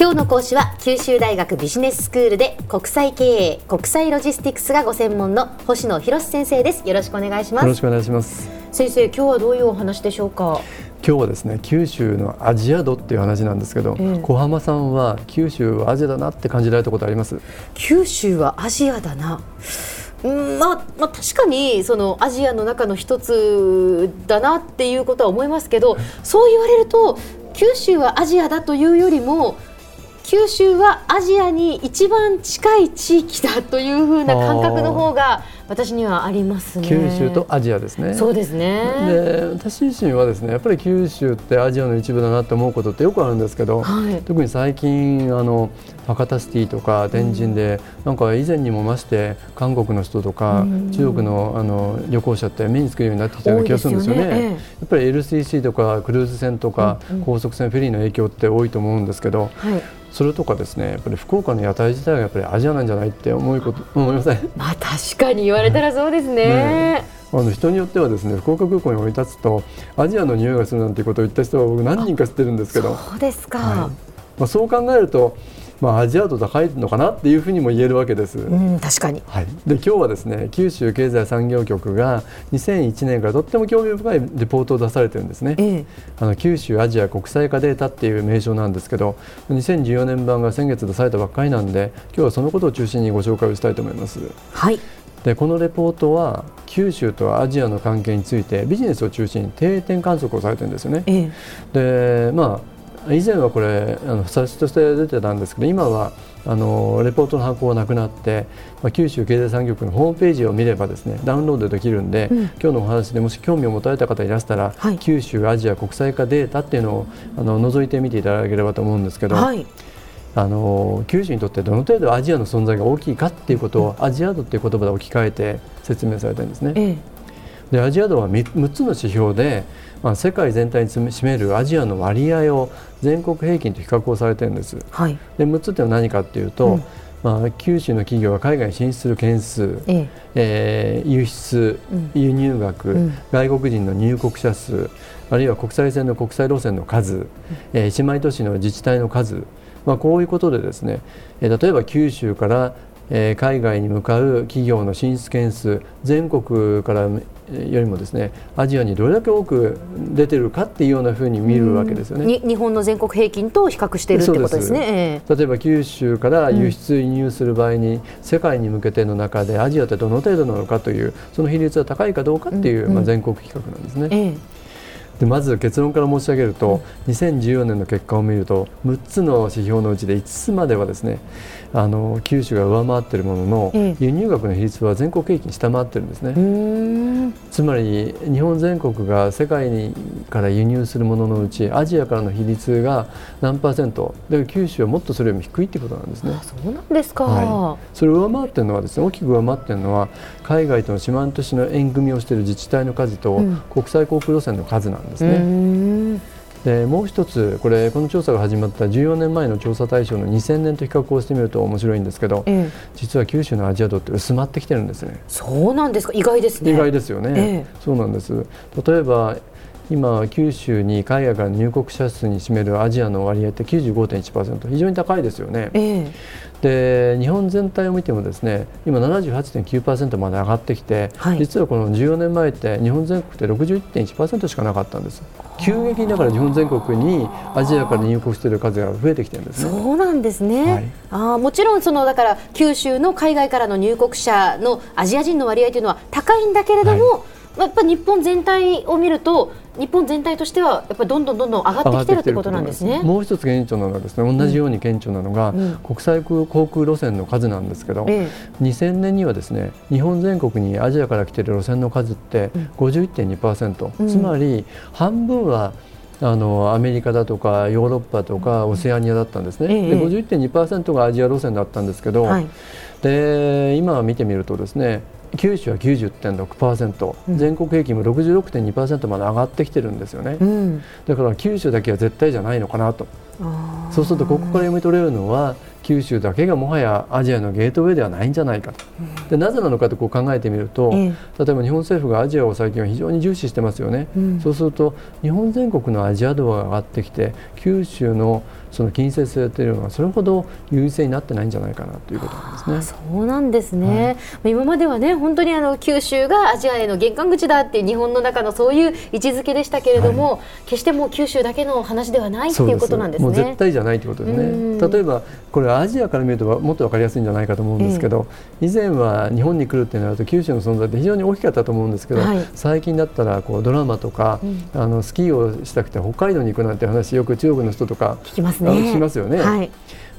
今日の講師は九州大学ビジネススクールで国際経営国際ロジスティクスがご専門の星野博先生です。よろしくお願いします。よろしくお願いします。先生今日はどういうお話でしょうか？今日はですね九州のアジア度っていう話なんですけど、ええ、小浜さんは九州はアジアだなって感じられたことあります？九州はアジアだな。うんまあ、まあ、確かにそのアジアの中の一つだなっていうことは思いますけどそう言われると九州はアジアだというよりも九州はアジアに一番近い地域だというふうな感覚の方が私にはありますね。九州とアジアですね。そうですね。で私自身はですねやっぱり九州ってアジアの一部だなと思うことってよくあるんですけど、はい、特に最近あの博多シティとか天神で、うん、なんか以前にも増して韓国の人とか、うん、中国のあの旅行者って目につくようになってきたような気がするんですよね、ね。ええ、やっぱり LCC とかクルーズ船とか、うんうん、高速船フェリーの影響って多いと思うんですけど、はいそれとかですねやっぱり福岡の屋台自体がやっぱりアジアなんじゃないって思いこと思いません？まあ確かに言われたらそうですね。ねあの人によってはですね福岡空港に降り立つとアジアの匂いがするなんていうことを言った人は僕何人か知ってるんですけど。そうですか、はい、まあ、そう考えるとまあ、アジア度高いのかなっていうふうにも言えるわけです。うん、確かに、はい、で今日はですね九州経済産業局が2001年からとっても興味深いレポートを出されてるんですね、ええ、あの九州アジア国際化データっていう名称なんですけど2014年版が先月出されたばっかりなんで今日はそのことを中心にご紹介をしたいと思います。はいでこのレポートは九州とアジアの関係についてビジネスを中心に定点観測をされてるんですよね。ええ、でまあ以前はこれあの冊子として出てたんですけど今はあのレポートの発行がなくなって、まあ、九州経済産業局のホームページを見ればですねダウンロードできるんで、うん、今日のお話でもし興味を持たれた方いらしたら、はい、九州アジア国際化データっていうのをあの覗いてみていただければと思うんですけど。はい。あの九州にとってどの程度アジアの存在が大きいかっていうことを、アジア度っていう言葉で置き換えて説明されてるんですね。ええ、でアジア度は 3, 6つの指標でまあ、世界全体に占めるアジアの割合を全国平均と比較をされてるんです。はい、で6つってのは何かっていうと、うん、まあ、九州の企業が海外に進出する件数、ええ。えー、輸出、うん、輸入額、うん、外国人の入国者数あるいは国際線の国際路線の数、うん、えー、姉妹都市の自治体の数、まあ、こういうことでですね、えー、例えば九州からえ海外に向かう企業の進出件数全国からよりもですねアジアにどれだけ多く出てるかっていうようなふうに見るわけですよね。日本の全国平均と比較しているってことですね。例えば九州から輸出輸入する場合に、うん、世界に向けての中でアジアってどの程度なのかというその比率は高いかどうかっていう、うん、まあ、全国比較なんですね。ええでまず結論から申し上げると、うん、2014年の結果を見ると6つの指標のうちで5つまではですねあの九州が上回っているものの、え輸入額の比率は全国平均下回ってるんですね。つまり日本全国が世界にから輸入するもののうちアジアからの比率が何パーセントで九州はもっとそれよりも低いってことなんですね。そうなんですか、はい、それを上回ってるのはですね大きく上回ってるのは海外との四万十市の縁組をしている自治体の数と、国際航空路線の数なんですね。でもう一つこれこの調査が始まった14年前の調査対象の2000年と比較をしてみると面白いんですけど、ええ、実は九州のアジア度って薄まってきてるんですね。そうなんですか。意外ですね。意外ですよね、え、そうなんです。例えば今九州に海外から入国者数に占めるアジアの割合って95.1%非常に高いですよね、えで日本全体を見てもですね今78.9%まで上がってきて、はい、実はこの14年前って日本全国って61.1%しかなかったんです。急激にだから日本全国にアジアから入国している数が増えてきてるんですね。そうなんですね、はい、あもちろんそのだから九州の海外からの入国者のアジア人の割合というのは高いんだけれども、はいやっぱ日本全体を見ると日本全体としてはやっぱりどんどんどんどん上がってきてるってことなんですね。もう一つ顕著なのはですね同じように顕著なのが、うん、国際航空路線の数なんですけど、ええ、2000年にはですね日本全国にアジアから来ている路線の数って51.2%、うん、つまり半分はあのアメリカだとかヨーロッパとかオセアニアだったんですね、ええ、で51.2%がアジア路線だったんですけど、はい、で今見てみるとですね九州は90.6%、うん、全国平均も66.2%まで上がってきてるんですよね、うん、だから九州だけは絶対じゃないのかなと。そうするとここから読み取れるのは九州だけがもはやアジアのゲートウェイではないんじゃないかと、でなぜなのかとこう考えてみると、例えば日本政府がアジアを最近は非常に重視してますよね、うん、そうすると日本全国のアジア度が上がってきて九州のその近接性というのはそれほど優位性になってないんじゃないかなということなんですね。そうなんですね、はい、今まではね本当にあの九州がアジアへの玄関口だっていう日本の中のそういう位置づけでしたけれども、はい、決してもう九州だけの話ではないっていうことなんですね。もう絶対じゃないということですね。例えばこれアジアから見るともっと分かりやすいんじゃないかと思うんですけど、えー、以前は日本に来るってなると九州の存在って非常に大きかったと思うんですけど、はい、最近だったらこうドラマとか、うん、あのスキーをしたくて北海道に行くなんて話よく中国の人とか聞きますね。聞きますよね。はい、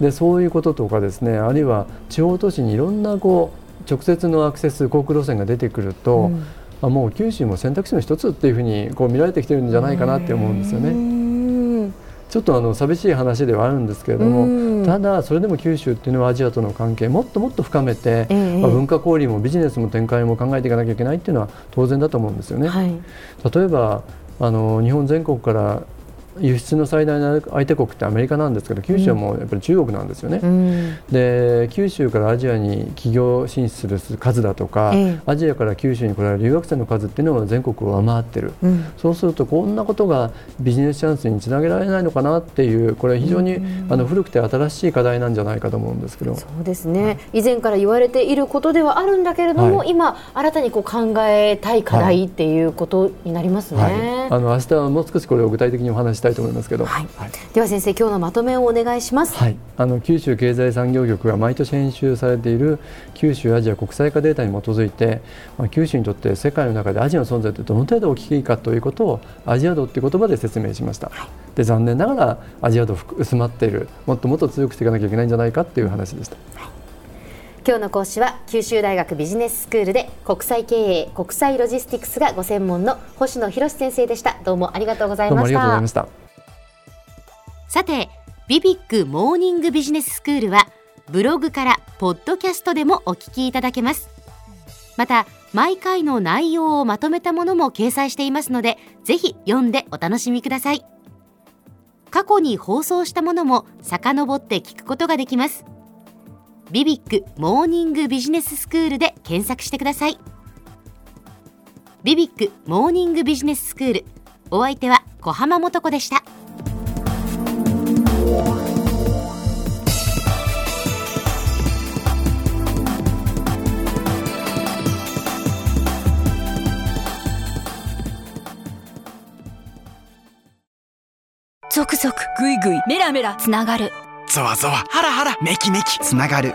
でそういうこととかですねあるいは地方都市にいろんなこう直接のアクセス航空路線が出てくると、うん、あもう九州も選択肢の一つっていうふうにこう見られてきてるんじゃないかなって思うんですよね。ちょっとあの寂しい話ではあるんですけれども、ただそれでも九州っていうのはアジアとの関係もっともっと深めて、えー、まあ、文化交流もビジネスも展開も考えていかなきゃいけないっていうのは当然だと思うんですよね。はい、例えばあの日本全国から輸出の最大の相手国ってアメリカなんですけど九州はもうやっぱり中国なんですよね、うん、で九州からアジアに企業進出する数だとか、えアジアから九州に来られる留学生の数っていうのは全国を上回ってる、うん、そうするとこんなことがビジネスチャンスにつなげられないのかなっていうこれ非常に、うん、あの古くて新しい課題なんじゃないかと思うんですけど。そうですね、はい、以前から言われていることではあるんだけれども、はい、今新たにこう考えたい課題っていうことになりますね、はい、あの明日はもう少しこれを具体的にお話したいと思いますけど、はい、では先生今日のまとめをお願いします、はい、あの九州経済産業局が毎年編集されている九州アジア国際化データに基づいて、まあ、九州にとって世界の中でアジアの存在ってどの程度大きいかということをアジア度という言葉で説明しました、はい、で残念ながらアジア度薄まっている。もっともっと強くしていかなきゃいけないんじゃないかっていう話でした、はい今日の講師は九州大学ビジネススクールで国際経営国際ロジスティクスがご専門の星野博先生でした。どうもありがとうございました。さてビビックモーニングビジネススクールはブログからポッドキャストでもお聞きいただけます。また毎回の内容をまとめたものも掲載していますのでぜひ読んでお楽しみください。過去に放送したものも遡って聞くことができますビビックモーニングビジネススクールで検索してください。ビビックモーニングビジネススクールお相手は小浜もとこでした。続々ぐいぐいメラメラつながる。ゾワゾワハラハラメキメキつながる